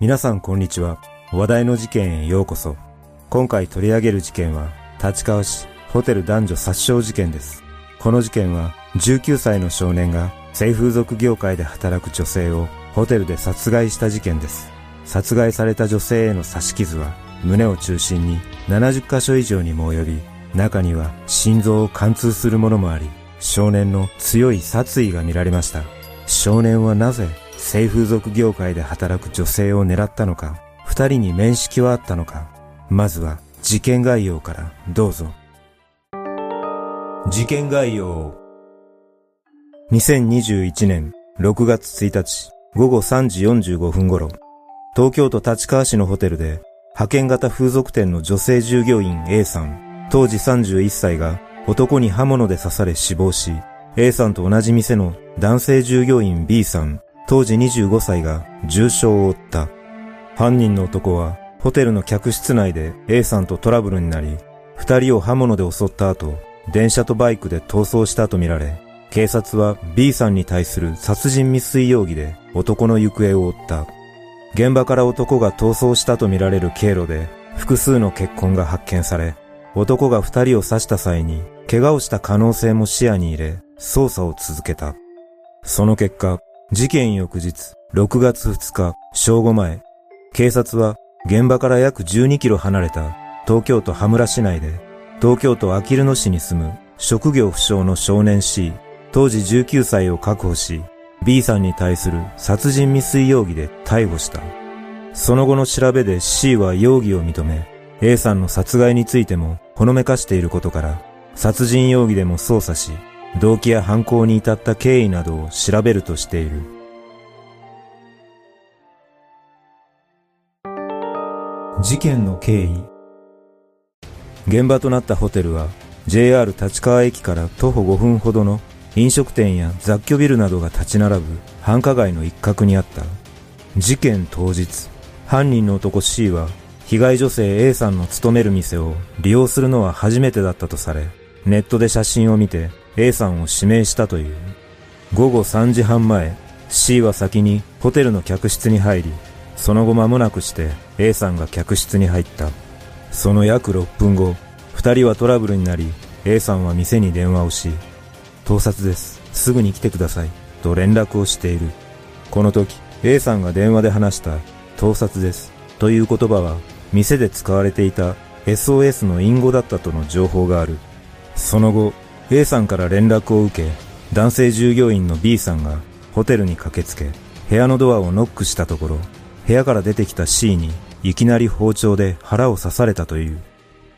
皆さんこんにちは。話題の事件へようこそ。今回取り上げる事件は、立川市ホテル男女殺傷事件です。この事件は、19歳の少年が性風俗業界で働く女性をホテルで殺害した事件です。殺害された女性への刺し傷は、胸を中心に70箇所以上にも及び、中には心臓を貫通するものもあり、少年の強い殺意が見られました。少年はなぜ性風俗業界で働く女性を狙ったのか、二人に面識はあったのか、まずは事件概要からどうぞ。事件概要2021年6月1日午後3時45分頃、東京都立川市のホテルで派遣型風俗店の女性従業員 A さん、当時31歳が男に刃物で刺され死亡し、A さんと同じ店の男性従業員 B さん、当時25歳が重傷を負った。犯人の男はホテルの客室内で A さんとトラブルになり、二人を刃物で襲った後、電車とバイクで逃走したとみられ、警察は B さんに対する殺人未遂容疑で男の行方を追った。現場から男が逃走したとみられる経路で複数の血痕が発見され、男が二人を刺した際に怪我をした可能性も視野に入れ、捜査を続けた。その結果、事件翌日、6月2日、正午前、警察は現場から約12キロ離れた東京都羽村市内で、東京都あきる野市に住む職業不詳の少年 C、当時19歳を確保し、B さんに対する殺人未遂容疑で逮捕した。その後の調べで C は容疑を認め、A さんの殺害についてもほのめかしていることから、殺人容疑でも捜査し、動機や犯行に至った経緯などを調べるとしている。事件の経緯現場となったホテルは JR 立川駅から徒歩5分ほどの飲食店や雑居ビルなどが立ち並ぶ繁華街の一角にあった事件当日犯人の男 C は被害女性 A さんの勤める店を利用するのは初めてだったとされネットで写真を見て A さんを指名したという午後3時半前 C は先にホテルの客室に入りその後間もなくして A さんが客室に入った。その約6分後、二人はトラブルになり、A さんは店に電話をし、盗撮です。すぐに来てください。と連絡をしている。この時、A さんが電話で話した盗撮です。という言葉は、店で使われていた SOS の隠語だったとの情報がある。その後、A さんから連絡を受け、男性従業員の B さんがホテルに駆けつけ、部屋のドアをノックしたところ、部屋から出てきた C にいきなり包丁で腹を刺されたという。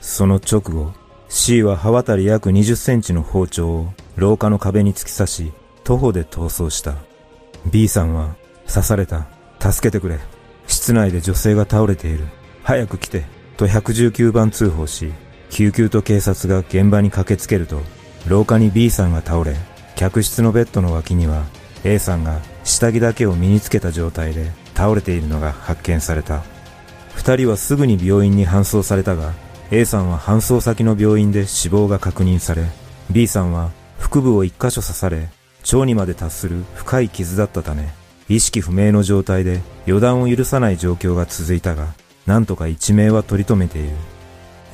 その直後、C は刃渡り約20センチの包丁を廊下の壁に突き刺し、徒歩で逃走した。B さんは、刺された。助けてくれ。室内で女性が倒れている。早く来て。と119番通報し、救急と警察が現場に駆けつけると、廊下に B さんが倒れ、客室のベッドの脇には A さんが下着だけを身につけた状態で倒れているのが発見された。二人はすぐに病院に搬送されたが、A さんは搬送先の病院で死亡が確認され、B さんは腹部を一箇所刺され、腸にまで達する深い傷だったため、意識不明の状態で予断を許さない状況が続いたが、なんとか一命は取り留めている。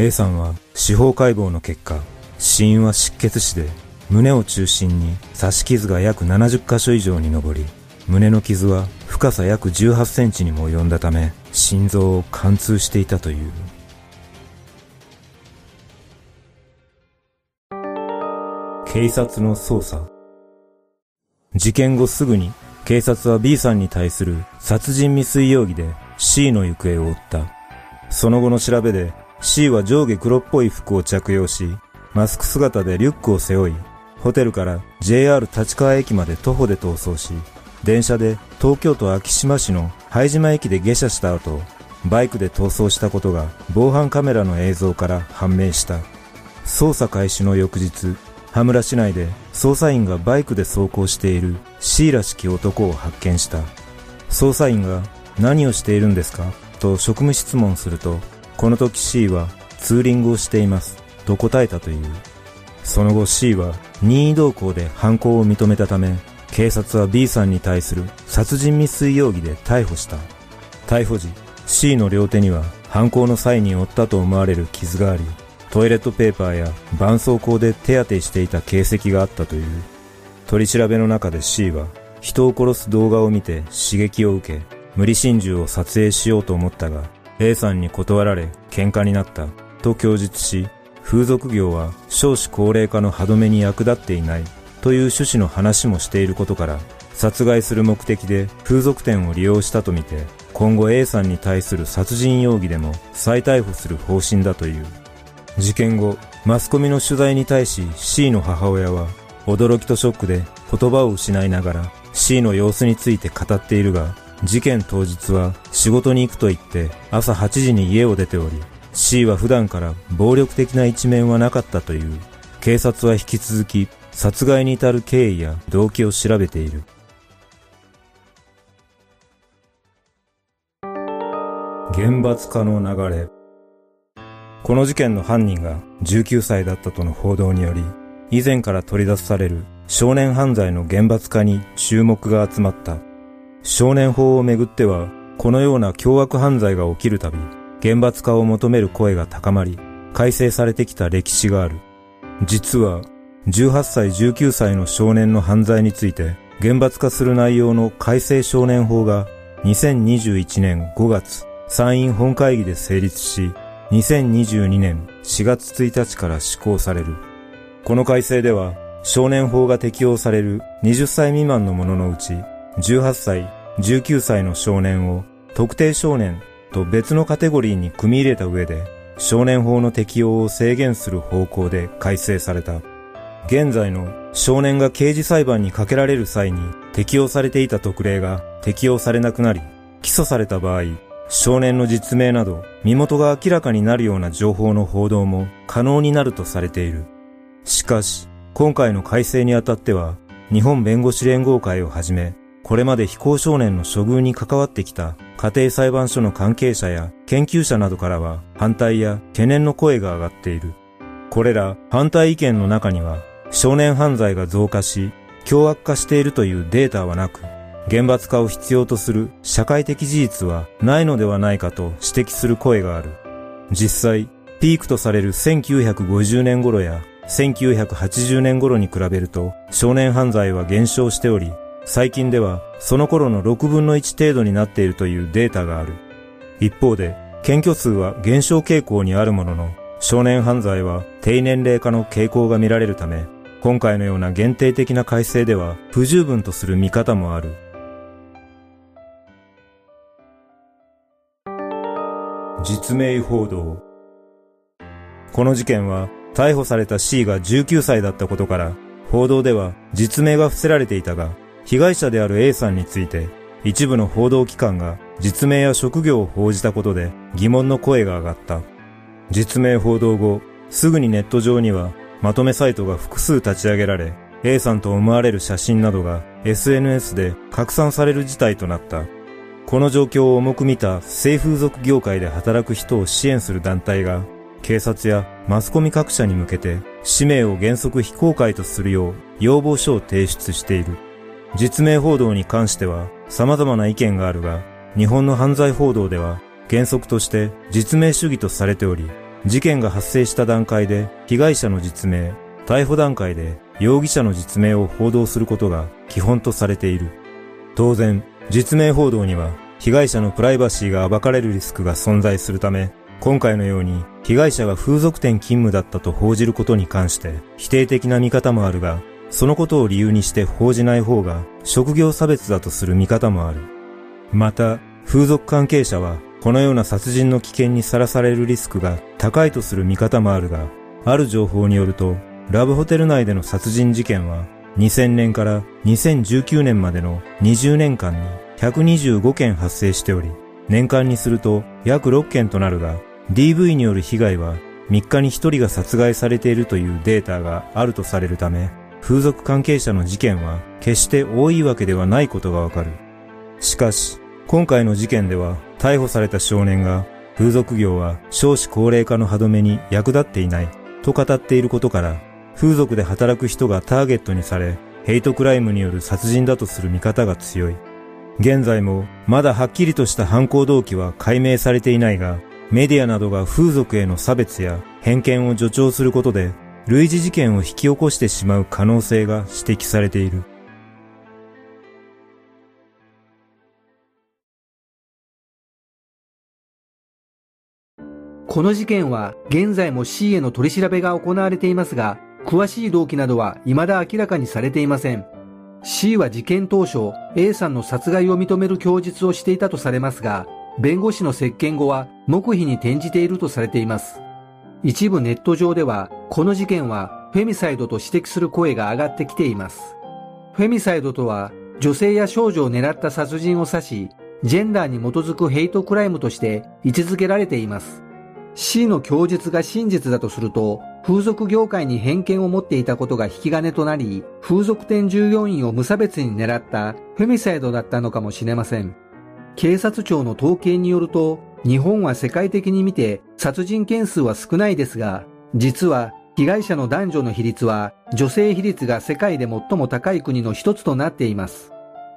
A さんは司法解剖の結果、死因は失血死で、胸を中心に刺し傷が約70箇所以上に上り、胸の傷は深さ約18センチにも及んだため、心臓を貫通していたという。警察の捜査。事件後すぐに警察は B さんに対する殺人未遂容疑で C の行方を追った。その後の調べで C は上下黒っぽい服を着用し、マスク姿でリュックを背負い、ホテルから JR 立川駅まで徒歩で逃走し、電車で東京都昭島市の拝島駅で下車した後、バイクで逃走したことが防犯カメラの映像から判明した。捜査開始の翌日、羽村市内で捜査員がバイクで走行している C らしき男を発見した。捜査員が何をしているんですか？と職務質問すると、この時 C はツーリングをしていますと答えたという。その後 C は任意同行で犯行を認めたため警察は B さんに対する殺人未遂容疑で逮捕した。逮捕時、C の両手には犯行の際に負ったと思われる傷があり、トイレットペーパーや絆創膏で手当てしていた形跡があったという。取り調べの中で C は、人を殺す動画を見て刺激を受け、無理心中を撮影しようと思ったが、A さんに断られ喧嘩になった、と供述し、風俗業は少子高齢化の歯止めに役立っていないという趣旨の話もしていることから、殺害する目的で風俗店を利用したとみて、今後 A さんに対する殺人容疑でも再逮捕する方針だという。事件後、マスコミの取材に対し C の母親は、驚きとショックで言葉を失いながら C の様子について語っているが、事件当日は仕事に行くと言って朝8時に家を出ており、C は普段から暴力的な一面はなかったという。警察は引き続き殺害に至る経緯や動機を調べている。厳罰化の流れ。この事件の犯人が19歳だったとの報道により、以前から取り出される少年犯罪の厳罰化に注目が集まった。少年法をめぐっては、このような凶悪犯罪が起きるたび、厳罰化を求める声が高まり、改正されてきた歴史がある。実は、18歳19歳の少年の犯罪について、厳罰化する内容の改正少年法が2021年5月参院本会議で成立し、2022年4月1日から施行される。この改正では、少年法が適用される20歳未満の者のうち、18歳、19歳の少年を特定少年と別のカテゴリーに組み入れた上で、少年法の適用を制限する方向で改正された。現在の少年が刑事裁判にかけられる際に適用されていた特例が適用されなくなり、起訴された場合、少年の実名など身元が明らかになるような情報の報道も可能になるとされている。しかし、今回の改正にあたっては、日本弁護士連合会をはじめ、これまで非行少年の処遇に関わってきた家庭裁判所の関係者や研究者などからは反対や懸念の声が上がっている。これら反対意見の中には少年犯罪が増加し凶悪化しているというデータはなく、厳罰化を必要とする社会的事実はないのではないかと指摘する声がある。実際、ピークとされる1950年頃や1980年頃に比べると少年犯罪は減少しており、最近ではその頃の6分の1程度になっているというデータがある。一方で、検挙数は減少傾向にあるものの、少年犯罪は低年齢化の傾向が見られるため、今回のような限定的な改正では不十分とする見方もある。実名報道この事件は逮捕された C が19歳だったことから報道では実名が伏せられていたが被害者である A さんについて一部の報道機関が実名や職業を報じたことで疑問の声が上がった。実名報道後、すぐにネット上にはまとめサイトが複数立ち上げられ、A さんと思われる写真などが SNS で拡散される事態となった。この状況を重く見た性風俗業界で働く人を支援する団体が、警察やマスコミ各社に向けて、氏名を原則非公開とするよう要望書を提出している。実名報道に関しては様々な意見があるが、日本の犯罪報道では原則として実名主義とされており、事件が発生した段階で被害者の実名、逮捕段階で容疑者の実名を報道することが基本とされている。当然、実名報道には被害者のプライバシーが暴かれるリスクが存在するため、今回のように被害者が風俗店勤務だったと報じることに関して否定的な見方もあるが、そのことを理由にして報じない方が職業差別だとする見方もある。また、風俗関係者はこのような殺人の危険にさらされるリスクが高いとする見方もあるが、ある情報によると、ラブホテル内での殺人事件は2000年から2019年までの20年間に125件発生しており、年間にすると約6件となるが、DV による被害は3日に1人が殺害されているというデータがあるとされるため、風俗関係者の事件は決して多いわけではないことがわかる。しかし、今回の事件では逮捕された少年が風俗業は少子高齢化の歯止めに役立っていないと語っていることから風俗で働く人がターゲットにされヘイトクライムによる殺人だとする見方が強い。現在もまだはっきりとした犯行動機は解明されていないが、メディアなどが風俗への差別や偏見を助長することで、類似事件を引き起こしてしまう可能性が指摘されている。この事件は現在も C への取り調べが行われていますが、詳しい動機などは未だ明らかにされていません。C は事件当初、A さんの殺害を認める供述をしていたとされますが、弁護士の接見後は黙秘に転じているとされています。一部ネット上では、この事件はフェミサイドと指摘する声が上がってきています。フェミサイドとは、女性や少女を狙った殺人を指し、ジェンダーに基づくヘイトクライムとして位置づけられています。C の供述が真実だとすると、風俗業界に偏見を持っていたことが引き金となり、風俗店従業員を無差別に狙ったフェミサイドだったのかもしれません。警察庁の統計によると、日本は世界的に見て殺人件数は少ないですが、実は被害者の男女の比率は女性比率が世界で最も高い国の一つとなっています。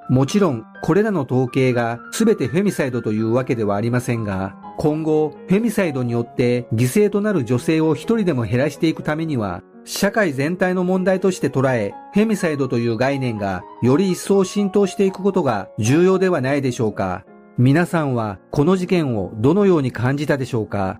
もちろん、これらの統計が全てフェミサイドというわけではありませんが、今後、フェミサイドによって犠牲となる女性を一人でも減らしていくためには、社会全体の問題として捉え、フェミサイドという概念がより一層浸透していくことが重要ではないでしょうか。皆さんはこの事件をどのように感じたでしょうか